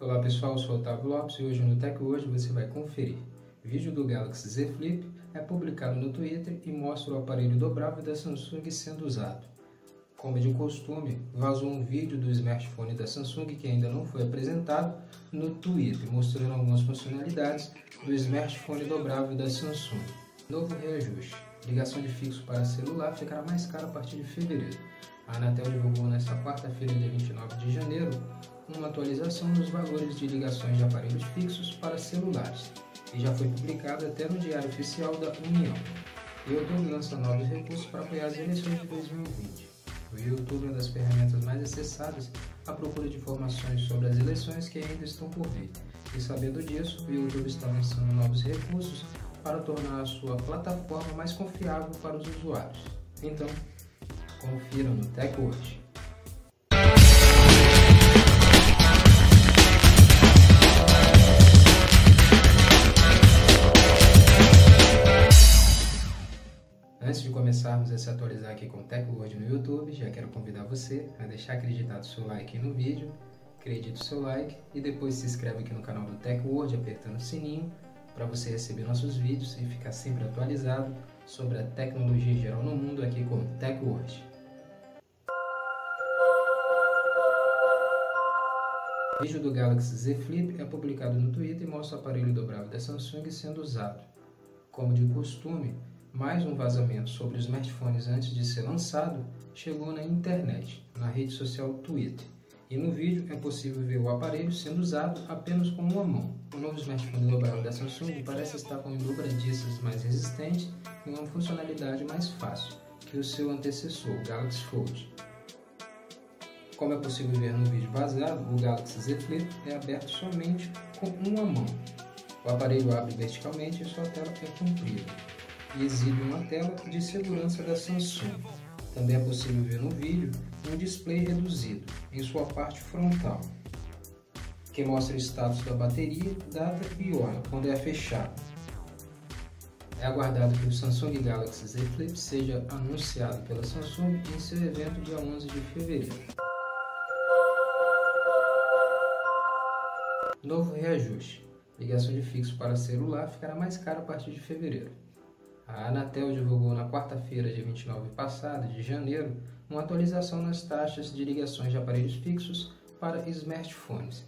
Olá pessoal, eu sou o Otávio Lopes e hoje no Tech Hoje você vai conferir. Vídeo do Galaxy Z Flip é publicado no Twitter e mostra o aparelho dobrável da Samsung sendo usado. Como de costume, vazou um vídeo do smartphone da Samsung que ainda não foi apresentado no Twitter, mostrando algumas funcionalidades do smartphone dobrável da Samsung. Novo reajuste. Ligação de fixo para celular ficará mais cara a partir de fevereiro. A Anatel divulgou nesta quarta-feira, dia 29 de janeiro, uma atualização dos valores de ligações de aparelhos fixos para celulares e já foi publicada até no Diário Oficial da União. O YouTube lança novos recursos para apoiar as eleições de 2020. O YouTube é uma das ferramentas mais acessadas à procura de informações sobre as eleições que ainda estão por vir. E sabendo disso, o YouTube está lançando novos recursos para tornar a sua plataforma mais confiável para os usuários. Então, confira no TechWatch. Aqui com o TechWord no YouTube, já quero convidar você a deixar acreditado seu like no vídeo, acredite seu like e depois se inscreve aqui no canal do TechWord apertando o sininho para você receber nossos vídeos e ficar sempre atualizado sobre a tecnologia em geral no mundo aqui com o TechWord. O vídeo do Galaxy Z Flip é publicado no Twitter e mostra o aparelho dobrável da Samsung sendo usado. Como de costume, mais um vazamento sobre os smartphones antes de ser lançado chegou na internet, na rede social Twitter. E no vídeo é possível ver o aparelho sendo usado apenas com uma mão. O novo smartphone dobrável da Samsung parece estar com dobradiças mais resistentes e uma funcionalidade mais fácil que o seu antecessor, o Galaxy Fold. Como é possível ver no vídeo vazado, o Galaxy Z Flip é aberto somente com uma mão. O aparelho abre verticalmente e sua tela é comprida e exibe uma tela de segurança da Samsung. Também é possível ver no vídeo um display reduzido em sua parte frontal, que mostra o status da bateria, data e hora, quando é fechado. É aguardado que o Samsung Galaxy Z Flip seja anunciado pela Samsung em seu evento dia 11 de fevereiro. Novo reajuste. Ligação de fixo para celular ficará mais cara a partir de fevereiro. A Anatel divulgou na quarta-feira, dia 29 passado, de janeiro, uma atualização nas taxas de ligações de aparelhos fixos para smartphones.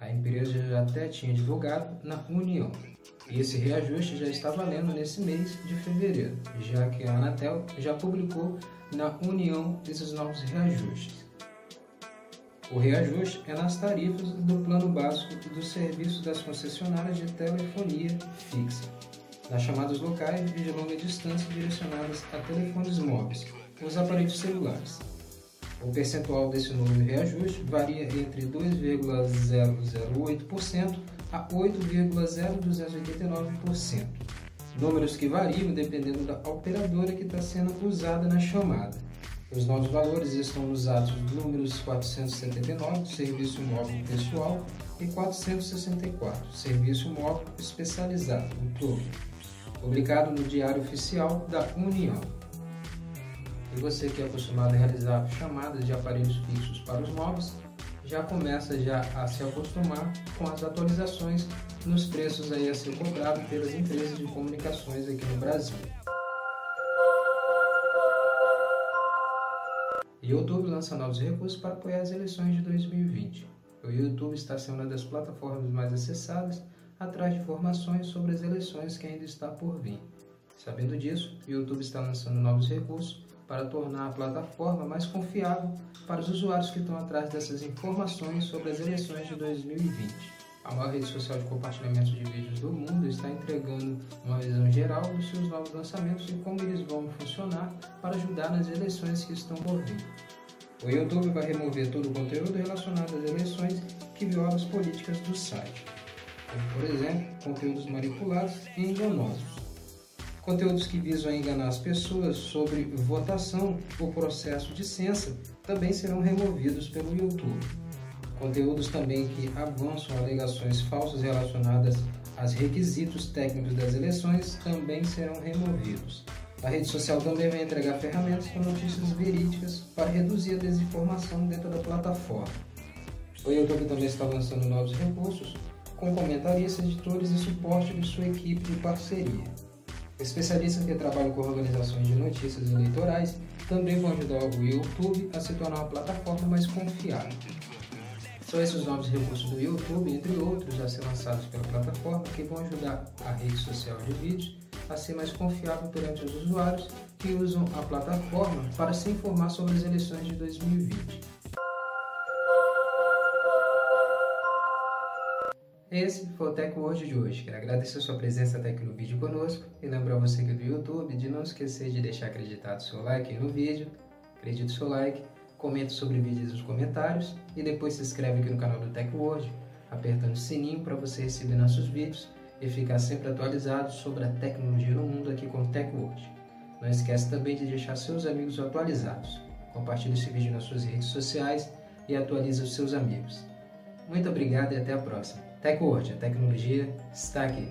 A empresa já até tinha divulgado na União. Esse reajuste já está valendo nesse mês de fevereiro, já que a Anatel já publicou na União esses novos reajustes. O reajuste é nas tarifas do plano básico do serviço das concessionárias de telefonia fixa nas chamadas locais e de longa distância direcionadas a telefones móveis, os aparelhos celulares. O percentual desse novo reajuste varia entre 2,008% a 8,0289%, números que variam dependendo da operadora que está sendo usada na chamada. Os novos valores estão nos números 479, serviço móvel pessoal, e 464, serviço móvel especializado, o todo publicado no Diário Oficial da União. E você que é acostumado a realizar chamadas de aparelhos fixos para os móveis, já começa já a se acostumar com as atualizações nos preços aí a ser cobrado pelas empresas de comunicações aqui no Brasil. YouTube lança novos recursos para apoiar as eleições de 2020. O YouTube está sendo uma das plataformas mais acessadas atrás de informações sobre as eleições que ainda está por vir. Sabendo disso, o YouTube está lançando novos recursos para tornar a plataforma mais confiável para os usuários que estão atrás dessas informações sobre as eleições de 2020. A maior rede social de compartilhamento de vídeos do mundo está entregando uma visão geral dos seus novos lançamentos e como eles vão funcionar para ajudar nas eleições que estão por vir. O YouTube vai remover todo o conteúdo relacionado às eleições que viola as políticas do site como por exemplo, conteúdos manipulados e enganosos. Conteúdos que visam enganar as pessoas sobre votação ou processo de censa também serão removidos pelo YouTube. Conteúdos também que avançam alegações falsas relacionadas aos requisitos técnicos das eleições também serão removidos. A rede social também vai entregar ferramentas com notícias verídicas para reduzir a desinformação dentro da plataforma. O YouTube também está lançando novos recursos com comentaristas, editores e suporte de sua equipe de parceria. Especialistas que trabalham com organizações de notícias eleitorais também vão ajudar o YouTube a se tornar uma plataforma mais confiável. São esses novos recursos do YouTube, entre outros, a ser lançados pela plataforma, que vão ajudar a rede social de vídeos a ser mais confiável perante os usuários que usam a plataforma para se informar sobre as eleições de 2020. Esse foi o Tech World de hoje. Quero agradecer a sua presença até aqui no vídeo conosco e lembrar você que do YouTube de não esquecer de deixar acreditado seu like no vídeo, acredite o seu like comente sobre o vídeo nos comentários e depois se inscreve aqui no canal do Tech World, apertando o sininho para você receber nossos vídeos e ficar sempre atualizado sobre a tecnologia no mundo aqui com o Tech World. Não esqueça também de deixar seus amigos atualizados. Compartilhe esse vídeo nas suas redes sociais e atualize os seus amigos. Muito obrigado e até a próxima. Tech World, a tecnologia está aqui.